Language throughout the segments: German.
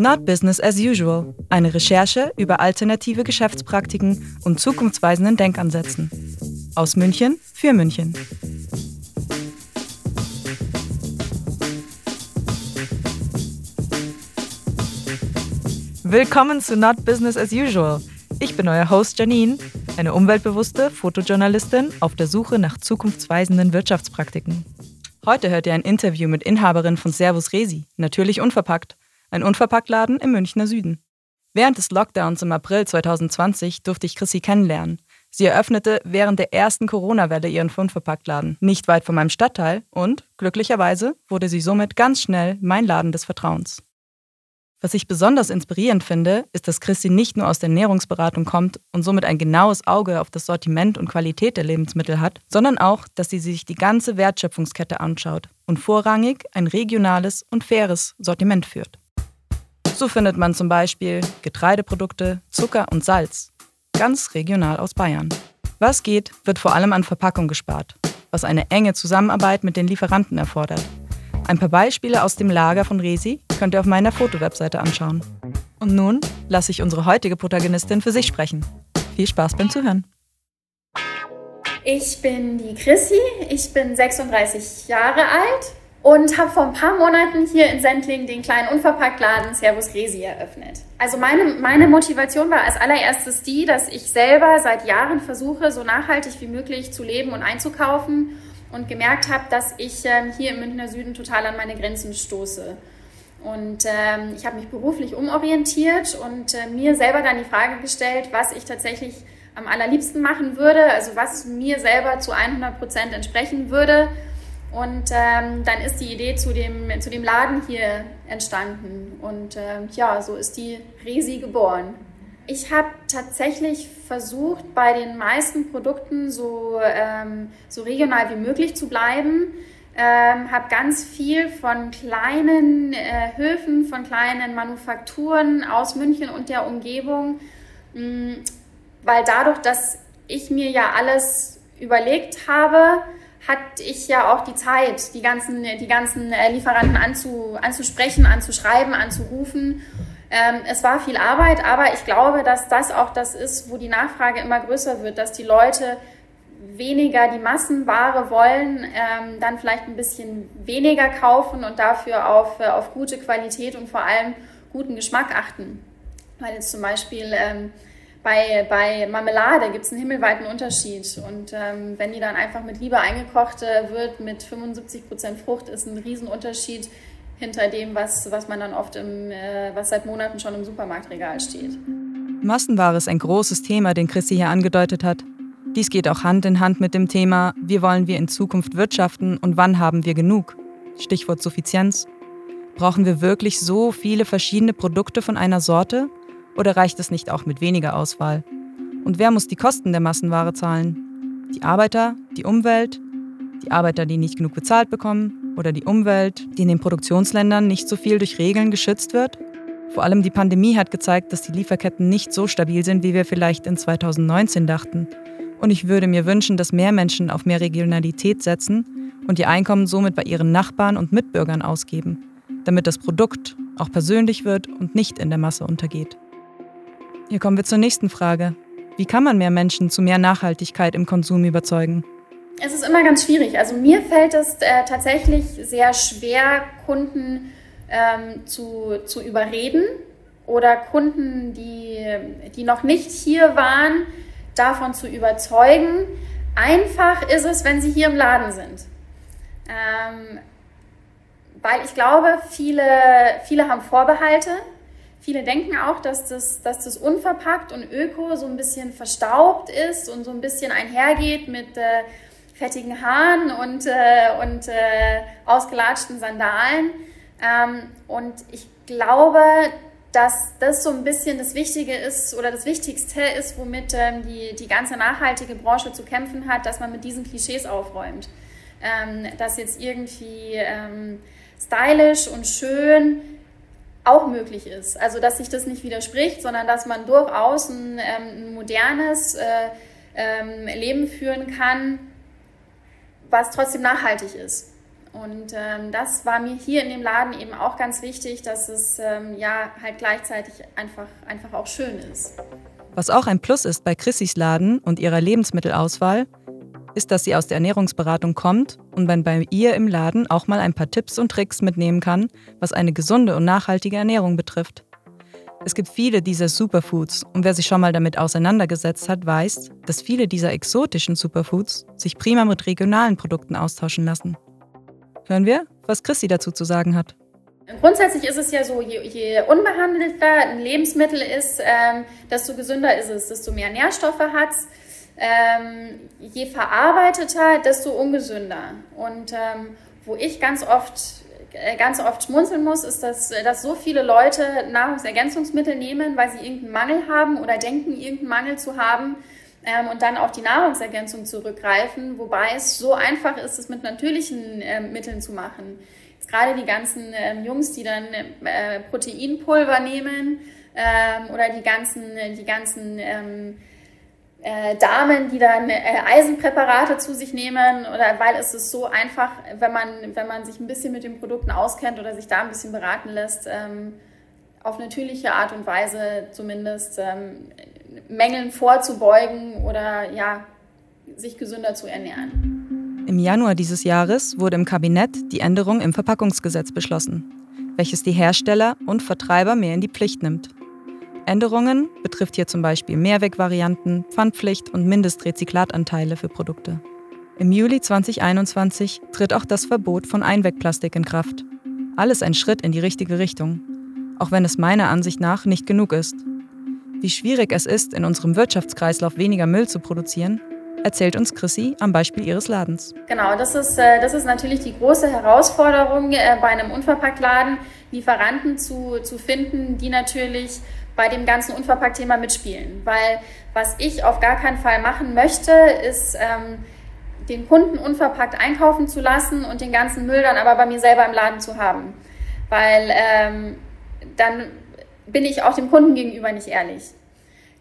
Not Business as Usual, eine Recherche über alternative Geschäftspraktiken und zukunftsweisenden Denkansätzen. Aus München für München. Willkommen zu Not Business as Usual. Ich bin euer Host Janine, eine umweltbewusste Fotojournalistin auf der Suche nach zukunftsweisenden Wirtschaftspraktiken. Heute hört ihr ein Interview mit Inhaberin von Servus Resi, natürlich unverpackt, ein Unverpacktladen im Münchner Süden. Während des Lockdowns im April 2020 durfte ich Chrissy kennenlernen. Sie eröffnete während der ersten Corona-Welle ihren Unverpacktladen, nicht weit von meinem Stadtteil und, glücklicherweise, wurde sie somit ganz schnell mein Laden des Vertrauens. Was ich besonders inspirierend finde, ist, dass Christi nicht nur aus der Ernährungsberatung kommt und somit ein genaues Auge auf das Sortiment und Qualität der Lebensmittel hat, sondern auch, dass sie sich die ganze Wertschöpfungskette anschaut und vorrangig ein regionales und faires Sortiment führt. So findet man zum Beispiel Getreideprodukte, Zucker und Salz, ganz regional aus Bayern. Was geht, wird vor allem an Verpackung gespart, was eine enge Zusammenarbeit mit den Lieferanten erfordert. Ein paar Beispiele aus dem Lager von Resi könnt ihr auf meiner Fotowebseite anschauen. Und nun lasse ich unsere heutige Protagonistin für sich sprechen. Viel Spaß beim Zuhören. Ich bin die Chrissy, ich bin 36 Jahre alt und habe vor ein paar Monaten hier in Sendling den kleinen Unverpacktladen Servus Resi eröffnet. Also meine, meine Motivation war als allererstes die, dass ich selber seit Jahren versuche, so nachhaltig wie möglich zu leben und einzukaufen und gemerkt habe, dass ich ähm, hier im Münchner Süden total an meine Grenzen stoße. Und ähm, ich habe mich beruflich umorientiert und äh, mir selber dann die Frage gestellt, was ich tatsächlich am allerliebsten machen würde, also was mir selber zu 100 Prozent entsprechen würde. Und ähm, dann ist die Idee zu dem, zu dem Laden hier entstanden. Und äh, ja, so ist die Resi geboren. Ich habe tatsächlich versucht, bei den meisten Produkten so, ähm, so regional wie möglich zu bleiben. Ähm, habe ganz viel von kleinen äh, Höfen, von kleinen Manufakturen aus München und der Umgebung, mh, mm, weil dadurch, dass ich mir ja alles überlegt habe, hatte ich ja auch die Zeit, die ganzen, die ganzen äh, Lieferanten anzu, anzusprechen, anzuschreiben, anzurufen ähm, es war viel Arbeit, aber ich glaube, dass das auch das ist, wo die Nachfrage immer größer wird, dass die Leute weniger die Massenware wollen, ähm, dann vielleicht ein bisschen weniger kaufen und dafür auf, äh, auf gute Qualität und vor allem guten Geschmack achten. Weil jetzt zum Beispiel ähm, bei, bei Marmelade gibt es einen himmelweiten Unterschied. Und ähm, wenn die dann einfach mit Liebe eingekocht wird, mit 75% Frucht, ist ein Riesenunterschied hinter dem, was, was man dann oft im, äh, was seit Monaten schon im Supermarktregal steht. Massenware ist ein großes Thema, den Chrissy hier angedeutet hat. Dies geht auch Hand in Hand mit dem Thema, wie wollen wir in Zukunft wirtschaften und wann haben wir genug? Stichwort Suffizienz. Brauchen wir wirklich so viele verschiedene Produkte von einer Sorte oder reicht es nicht auch mit weniger Auswahl? Und wer muss die Kosten der Massenware zahlen? Die Arbeiter, die Umwelt, die Arbeiter, die nicht genug bezahlt bekommen oder die Umwelt, die in den Produktionsländern nicht so viel durch Regeln geschützt wird? Vor allem die Pandemie hat gezeigt, dass die Lieferketten nicht so stabil sind, wie wir vielleicht in 2019 dachten. Und ich würde mir wünschen, dass mehr Menschen auf mehr Regionalität setzen und ihr Einkommen somit bei ihren Nachbarn und Mitbürgern ausgeben, damit das Produkt auch persönlich wird und nicht in der Masse untergeht. Hier kommen wir zur nächsten Frage. Wie kann man mehr Menschen zu mehr Nachhaltigkeit im Konsum überzeugen? Es ist immer ganz schwierig. Also mir fällt es äh, tatsächlich sehr schwer, Kunden ähm, zu, zu überreden oder Kunden, die, die noch nicht hier waren, davon zu überzeugen. Einfach ist es, wenn sie hier im Laden sind. Ähm, weil ich glaube, viele, viele haben Vorbehalte. Viele denken auch, dass das, dass das unverpackt und öko so ein bisschen verstaubt ist und so ein bisschen einhergeht mit äh, fettigen Haaren und, äh, und äh, ausgelatschten Sandalen. Ähm, und ich glaube, dass das so ein bisschen das Wichtige ist oder das Wichtigste ist, womit ähm, die, die ganze nachhaltige Branche zu kämpfen hat, dass man mit diesen Klischees aufräumt. Ähm, dass jetzt irgendwie ähm, stylisch und schön auch möglich ist. Also dass sich das nicht widerspricht, sondern dass man durchaus ein, ähm, ein modernes äh, ähm, Leben führen kann, was trotzdem nachhaltig ist. Und ähm, das war mir hier in dem Laden eben auch ganz wichtig, dass es ähm, ja halt gleichzeitig einfach, einfach auch schön ist. Was auch ein Plus ist bei Chrissys Laden und ihrer Lebensmittelauswahl, ist, dass sie aus der Ernährungsberatung kommt und man bei ihr im Laden auch mal ein paar Tipps und Tricks mitnehmen kann, was eine gesunde und nachhaltige Ernährung betrifft. Es gibt viele dieser Superfoods und wer sich schon mal damit auseinandergesetzt hat, weiß, dass viele dieser exotischen Superfoods sich prima mit regionalen Produkten austauschen lassen. Hören wir, was Chrissy dazu zu sagen hat. Grundsätzlich ist es ja so, je, je unbehandelter ein Lebensmittel ist, ähm, desto gesünder ist es, desto mehr Nährstoffe hat es. Ähm, je verarbeiteter, desto ungesünder. Und ähm, wo ich ganz oft äh, ganz oft schmunzeln muss, ist, dass, dass so viele Leute Nahrungsergänzungsmittel nehmen, weil sie irgendeinen Mangel haben oder denken, irgendeinen Mangel zu haben ähm, und dann auf die Nahrungsergänzung zurückgreifen, wobei es so einfach ist, es mit natürlichen äh, Mitteln zu machen. Jetzt gerade die ganzen äh, Jungs, die dann äh, Proteinpulver nehmen ähm, oder die ganzen, die ganzen ähm, äh, Damen, die dann äh, Eisenpräparate zu sich nehmen oder weil es ist so einfach, wenn man, wenn man sich ein bisschen mit den Produkten auskennt oder sich da ein bisschen beraten lässt, ähm, auf natürliche Art und Weise zumindest ähm, Mängeln vorzubeugen oder ja, sich gesünder zu ernähren. Im Januar dieses Jahres wurde im Kabinett die Änderung im Verpackungsgesetz beschlossen, welches die Hersteller und Vertreiber mehr in die Pflicht nimmt. Änderungen betrifft hier zum Beispiel Mehrwegvarianten, Pfandpflicht und Mindestrezyklatanteile für Produkte. Im Juli 2021 tritt auch das Verbot von Einwegplastik in Kraft. Alles ein Schritt in die richtige Richtung, auch wenn es meiner Ansicht nach nicht genug ist. Wie schwierig es ist, in unserem Wirtschaftskreislauf weniger Müll zu produzieren, erzählt uns Chrissy am Beispiel ihres Ladens. Genau, das ist, äh, das ist natürlich die große Herausforderung äh, bei einem Unverpacktladen, Lieferanten zu, zu finden, die natürlich bei dem ganzen Unverpackt-Thema mitspielen. Weil was ich auf gar keinen Fall machen möchte, ist ähm, den Kunden unverpackt einkaufen zu lassen und den ganzen Müll dann aber bei mir selber im Laden zu haben. Weil ähm, dann bin ich auch dem Kunden gegenüber nicht ehrlich.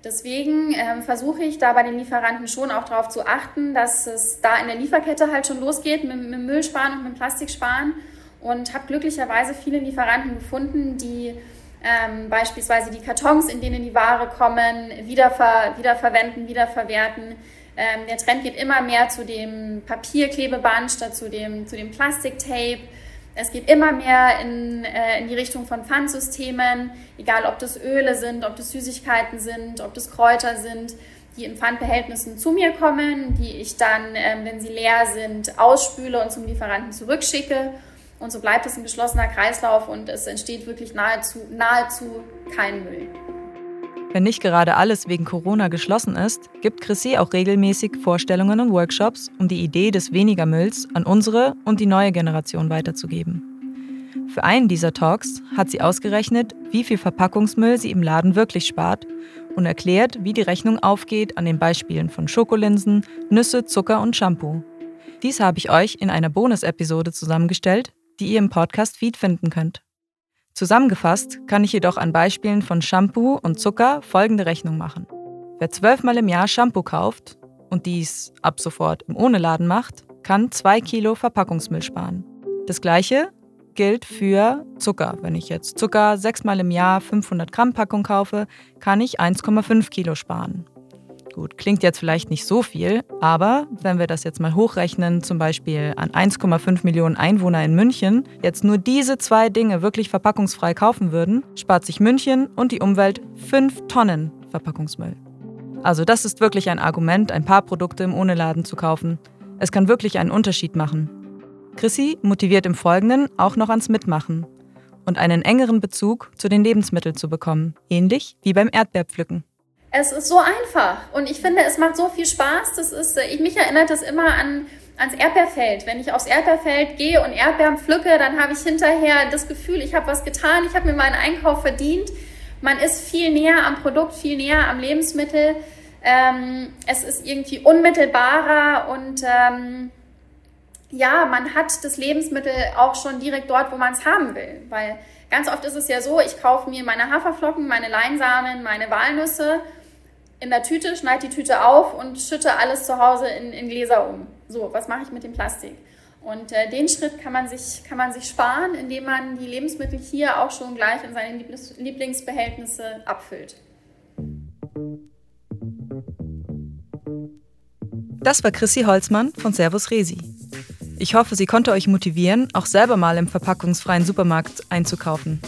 Deswegen ähm, versuche ich da bei den Lieferanten schon auch darauf zu achten, dass es da in der Lieferkette halt schon losgeht mit, mit Müllsparen und mit Plastiksparen und habe glücklicherweise viele Lieferanten gefunden, die ähm, beispielsweise die Kartons, in denen die Ware kommen, wiederver wiederverwenden, wiederverwerten. Ähm, der Trend geht immer mehr zu dem Papierklebeband statt zu dem, zu dem Plastiktape. Es geht immer mehr in, äh, in die Richtung von Pfandsystemen, egal ob das Öle sind, ob das Süßigkeiten sind, ob das Kräuter sind, die in Pfandbehältnissen zu mir kommen, die ich dann, ähm, wenn sie leer sind, ausspüle und zum Lieferanten zurückschicke und so bleibt es ein geschlossener Kreislauf und es entsteht wirklich nahezu, nahezu kein Müll. Wenn nicht gerade alles wegen Corona geschlossen ist, gibt Chrissy auch regelmäßig Vorstellungen und Workshops, um die Idee des weniger Mülls an unsere und die neue Generation weiterzugeben. Für einen dieser Talks hat sie ausgerechnet, wie viel Verpackungsmüll sie im Laden wirklich spart und erklärt, wie die Rechnung aufgeht an den Beispielen von Schokolinsen, Nüsse, Zucker und Shampoo. Dies habe ich euch in einer Bonus-Episode zusammengestellt, die ihr im Podcast-Feed finden könnt. Zusammengefasst kann ich jedoch an Beispielen von Shampoo und Zucker folgende Rechnung machen. Wer zwölfmal im Jahr Shampoo kauft und dies ab sofort im Ohne-Laden macht, kann zwei Kilo Verpackungsmüll sparen. Das gleiche gilt für Zucker. Wenn ich jetzt Zucker sechsmal im Jahr 500 Gramm Packung kaufe, kann ich 1,5 Kilo sparen. Gut, klingt jetzt vielleicht nicht so viel, aber wenn wir das jetzt mal hochrechnen, zum Beispiel an 1,5 Millionen Einwohner in München, jetzt nur diese zwei Dinge wirklich verpackungsfrei kaufen würden, spart sich München und die Umwelt 5 Tonnen Verpackungsmüll. Also das ist wirklich ein Argument, ein paar Produkte im Ohne-Laden zu kaufen. Es kann wirklich einen Unterschied machen. Chrissy motiviert im Folgenden auch noch ans Mitmachen und einen engeren Bezug zu den Lebensmitteln zu bekommen, ähnlich wie beim Erdbeerpflücken. Es ist so einfach und ich finde, es macht so viel Spaß. Das ist, ich, mich erinnert das immer an, ans Erdbeerfeld. Wenn ich aufs Erdbeerfeld gehe und Erdbeeren pflücke, dann habe ich hinterher das Gefühl, ich habe was getan, ich habe mir meinen Einkauf verdient. Man ist viel näher am Produkt, viel näher am Lebensmittel. Ähm, es ist irgendwie unmittelbarer und ähm, ja, man hat das Lebensmittel auch schon direkt dort, wo man es haben will. Weil ganz oft ist es ja so, ich kaufe mir meine Haferflocken, meine Leinsamen, meine Walnüsse in der Tüte, schneide die Tüte auf und schütte alles zu Hause in, in Gläser um. So, was mache ich mit dem Plastik? Und äh, den Schritt kann man, sich, kann man sich sparen, indem man die Lebensmittel hier auch schon gleich in seine Lieblingsbehältnisse abfüllt. Das war Chrissy Holzmann von Servus Resi. Ich hoffe, sie konnte euch motivieren, auch selber mal im verpackungsfreien Supermarkt einzukaufen.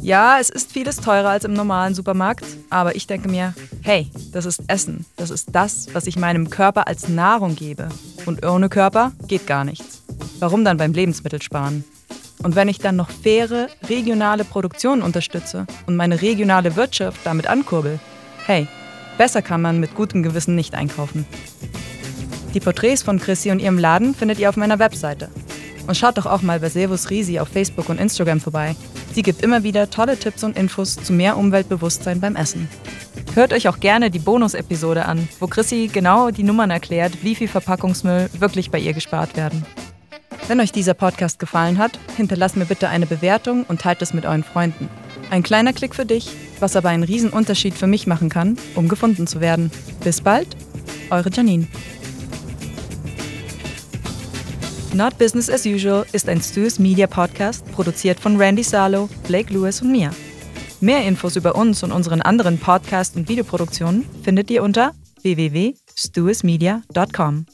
Ja, es ist vieles teurer als im normalen Supermarkt, aber ich denke mir, hey, das ist Essen. Das ist das, was ich meinem Körper als Nahrung gebe. Und ohne Körper geht gar nichts. Warum dann beim Lebensmittel sparen? Und wenn ich dann noch faire, regionale Produktion unterstütze und meine regionale Wirtschaft damit ankurbel, hey, besser kann man mit gutem Gewissen nicht einkaufen. Die Porträts von Chrissy und ihrem Laden findet ihr auf meiner Webseite. Und schaut doch auch mal bei Servus Risi auf Facebook und Instagram vorbei. Sie gibt immer wieder tolle Tipps und Infos zu mehr Umweltbewusstsein beim Essen. Hört euch auch gerne die Bonus-Episode an, wo Chrissy genau die Nummern erklärt, wie viel Verpackungsmüll wirklich bei ihr gespart werden. Wenn euch dieser Podcast gefallen hat, hinterlasst mir bitte eine Bewertung und teilt es mit euren Freunden. Ein kleiner Klick für dich, was aber einen Riesenunterschied für mich machen kann, um gefunden zu werden. Bis bald, eure Janine. Not Business as Usual ist ein Stu's Media Podcast, produziert von Randy Salo, Blake Lewis und mir. Mehr Infos über uns und unseren anderen Podcast- und Videoproduktionen findet ihr unter www.stuismedia.com.